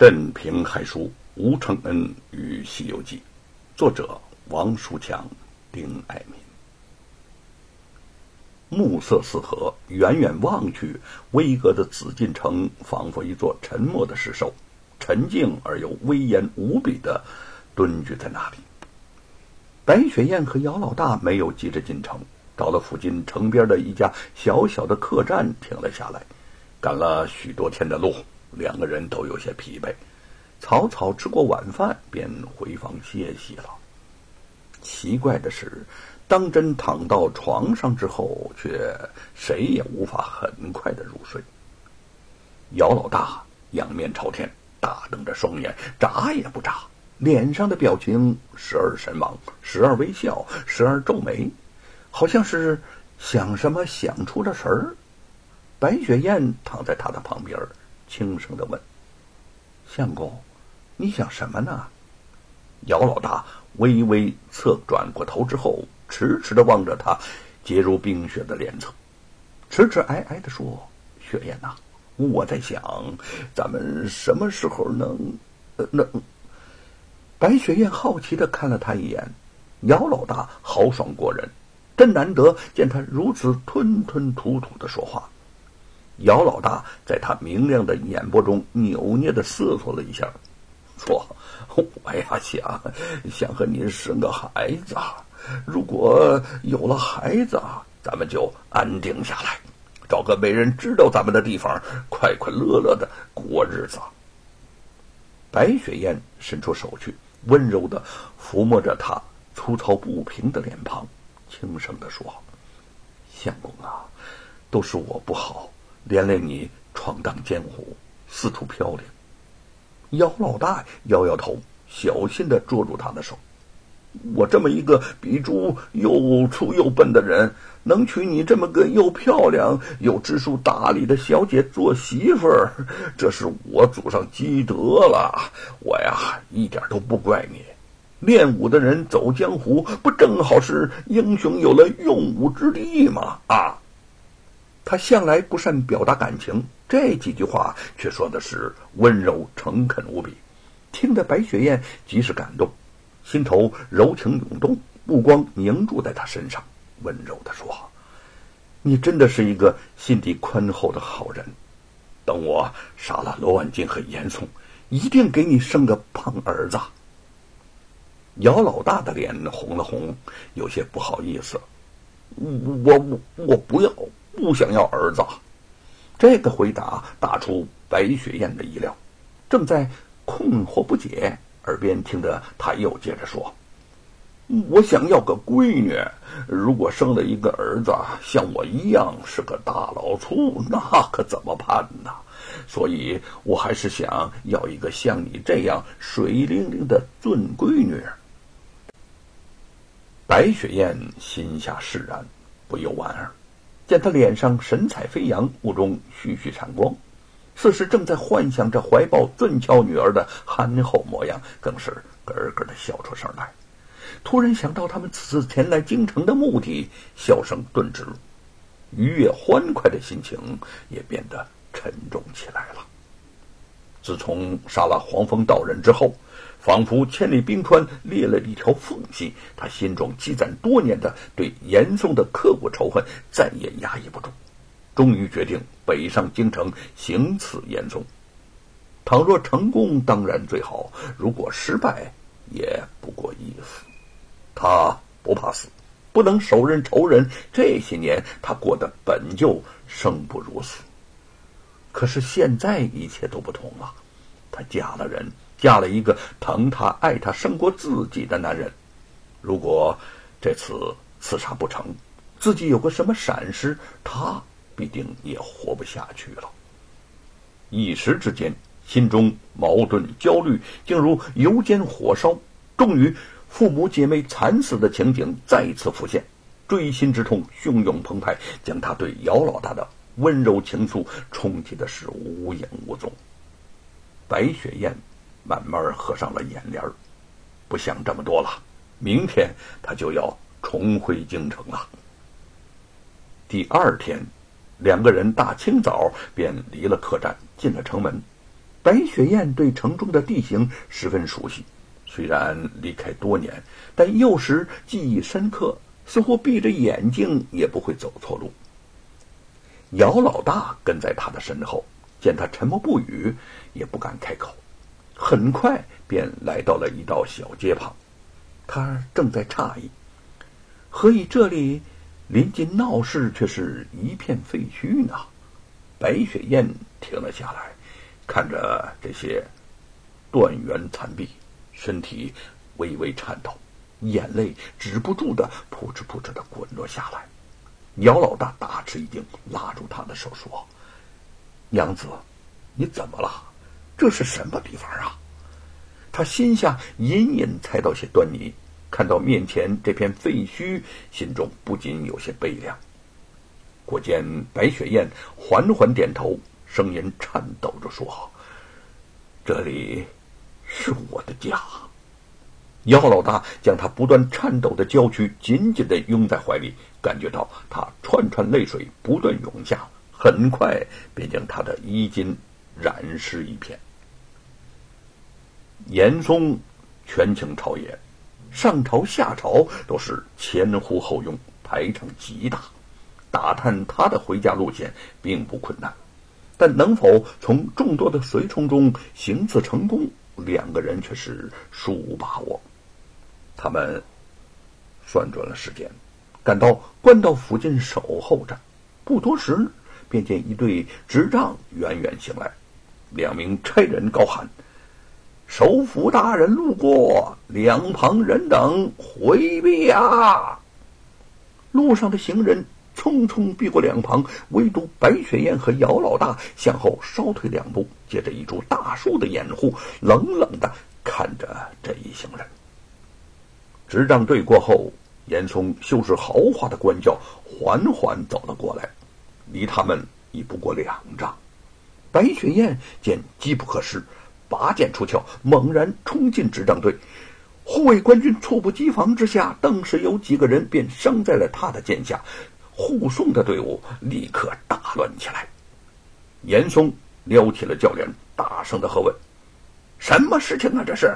镇平海书吴承恩与《西游记》，作者王书强、丁爱民。暮色四合，远远望去，巍峨的紫禁城仿佛一座沉默的石兽，沉静而又威严无比的蹲踞在那里。白雪燕和姚老大没有急着进城，到了附近城边的一家小小的客栈停了下来。赶了许多天的路。两个人都有些疲惫，草草吃过晚饭，便回房歇息了。奇怪的是，当真躺到床上之后，却谁也无法很快的入睡。姚老大仰面朝天，大瞪着双眼，眨也不眨，脸上的表情时而神往，时而微笑，时而皱眉，好像是想什么想出了神儿。白雪燕躺在他的旁边。轻声的问：“相公，你想什么呢？”姚老大微微侧转过头之后，迟迟的望着他结如冰雪的脸侧，迟迟哀哀的说：“雪雁呐，我在想，咱们什么时候能……能？”白雪燕好奇的看了他一眼，姚老大豪爽过人，真难得见他如此吞吞吐吐的说话。姚老大在他明亮的眼波中扭捏的思索了一下，说：“我呀想想和你生个孩子，如果有了孩子，咱们就安定下来，找个没人知道咱们的地方，快快乐乐的过日子。”白雪燕伸出手去，温柔的抚摸着他粗糙不平的脸庞，轻声的说：“相公啊，都是我不好。”连累你闯荡江湖，四处飘零。姚老大摇摇头，小心的捉住他的手。我这么一个比猪又粗又笨的人，能娶你这么个又漂亮又知书达理的小姐做媳妇儿，这是我祖上积德了。我呀，一点都不怪你。练武的人走江湖，不正好是英雄有了用武之地吗？啊！他向来不善表达感情，这几句话却说的是温柔诚恳无比，听得白雪燕极是感动，心头柔情涌动，目光凝注在他身上，温柔的说：“你真的是一个心地宽厚的好人。等我杀了罗万金和严嵩，一定给你生个胖儿子。”姚老大的脸红了红，有些不好意思：“我我我不要。”不想要儿子，这个回答打出白雪燕的意料，正在困惑不解，耳边听着他又接着说：“我想要个闺女，如果生了一个儿子像我一样是个大老粗，那可怎么办呢？所以我还是想要一个像你这样水灵灵的俊闺女。”白雪燕心下释然，不由莞尔。见他脸上神采飞扬，目中徐徐闪光，似是正在幻想着怀抱俊俏女儿的憨厚模样，更是咯咯的笑出声来。突然想到他们此次前来京城的目的，笑声顿止，愉悦欢快的心情也变得沉重起来了。自从杀了黄风道人之后。仿佛千里冰川裂了一条缝隙，他心中积攒多年的对严嵩的刻骨仇恨再也压抑不住，终于决定北上京城行刺严嵩。倘若成功，当然最好；如果失败，也不过一死。他不怕死，不能手刃仇人。这些年他过得本就生不如死，可是现在一切都不同了，他嫁了人。嫁了一个疼她、爱她胜过自己的男人，如果这次刺杀不成，自己有个什么闪失，他必定也活不下去了。一时之间，心中矛盾焦虑，竟如油煎火烧。终于，父母姐妹惨死的情景再次浮现，锥心之痛汹涌澎湃，将他对姚老大的温柔情愫冲击的是无影无踪。白雪燕。慢慢合上了眼帘不想这么多了。明天他就要重回京城了。第二天，两个人大清早便离了客栈，进了城门。白雪燕对城中的地形十分熟悉，虽然离开多年，但幼时记忆深刻，似乎闭着眼睛也不会走错路。姚老大跟在他的身后，见他沉默不语，也不敢开口。很快便来到了一道小街旁，他正在诧异，何以这里临近闹市，却是一片废墟呢？白雪燕停了下来，看着这些断垣残壁，身体微微颤抖，眼泪止不住的扑哧扑哧的滚落下来。姚老大大吃一惊，拉住他的手说：“娘子，你怎么了？这是什么地方啊？”他心下隐隐猜到些端倪，看到面前这片废墟，心中不禁有些悲凉。果见白雪燕缓缓点头，声音颤抖着说：“这里是我的家。”姚老大将他不断颤抖的娇躯紧紧的拥在怀里，感觉到他串串泪水不断涌下，很快便将他的衣襟染湿一片。严嵩权倾朝野，上朝下朝都是前呼后拥，排场极大。打探他的回家路线并不困难，但能否从众多的随从中行刺成功，两个人却是殊无把握。他们算准了时间，赶到官道附近守候着。不多时，便见一队执仗远远行来，两名差人高喊：“首府大人路过，两旁人等回避啊！”路上的行人匆匆避过两旁，唯独白雪燕和姚老大向后稍退两步，借着一株大树的掩护，冷冷的看着这一行人。执仗队过后，严嵩修饰豪华的官轿缓缓走了过来，离他们已不过两丈。白雪燕见机不可失，拔剑出鞘，猛然冲进执仗队。护卫官军猝不及防之下，顿时有几个人便伤在了他的剑下，护送的队伍立刻大乱起来。严嵩撩起了轿帘，大声的喝问：“什么事情啊？这是？”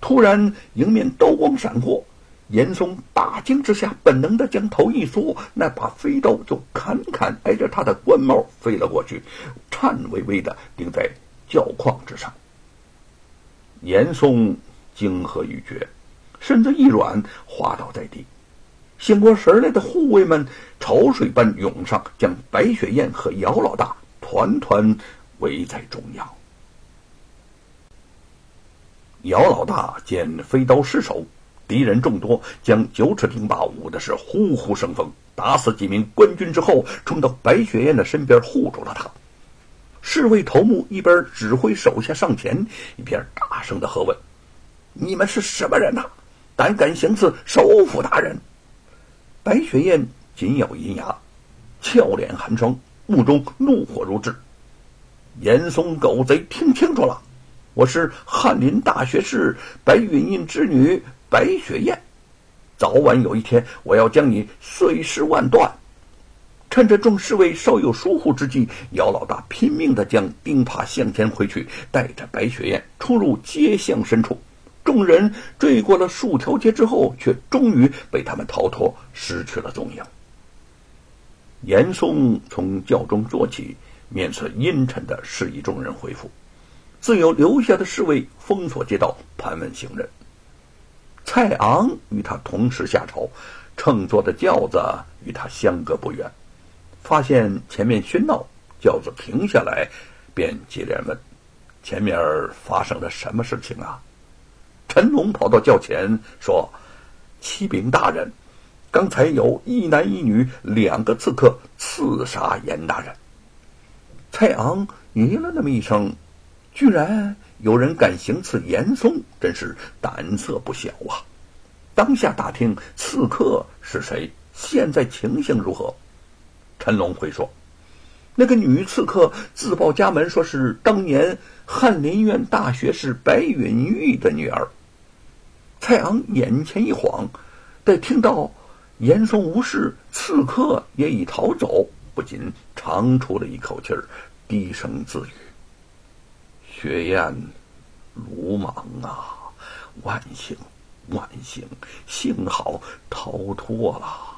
突然，迎面刀光闪过，严嵩大惊之下，本能的将头一缩，那把飞刀就砍砍挨着他的官帽飞了过去，颤巍巍的钉在轿框之上。严嵩惊喝欲绝，身子一软，滑倒在地。醒过神来的护卫们潮水般涌上，将白雪燕和姚老大团团围在中央。姚老大见飞刀失手，敌人众多，将九齿钉耙舞的是呼呼生风，打死几名官军之后，冲到白雪燕的身边护住了他。侍卫头目一边指挥手下上前，一边大声的喝问：“你们是什么人呐？胆敢行刺首府大人？”白雪燕紧咬银牙，俏脸寒霜，目中怒火如炙。严嵩狗贼，听清楚了！我是翰林大学士白云印之女白雪燕，早晚有一天我要将你碎尸万段。趁着众侍卫稍有疏忽之际，姚老大拼命的将钉耙向前挥去，带着白雪燕冲入街巷深处。众人追过了数条街之后，却终于被他们逃脱，失去了踪影。严嵩从轿中坐起，面色阴沉的示意众人回府。自有留下的侍卫封锁街道，盘问行人。蔡昂与他同时下朝，乘坐的轿子与他相隔不远，发现前面喧闹，轿子停下来，便接连问：“前面发生了什么事情啊？”陈龙跑到轿前说：“启禀大人，刚才有一男一女两个刺客刺杀严大人。”蔡昂咦了那么一声。居然有人敢行刺严嵩，真是胆色不小啊！当下打听刺客是谁，现在情形如何？陈龙会说：“那个女刺客自报家门，说是当年翰林院大学士白允玉的女儿。”蔡昂眼前一晃，待听到严嵩无事，刺客也已逃走，不禁长出了一口气儿，低声自语。雪雁，鲁莽啊！万幸，万幸，幸好逃脱了。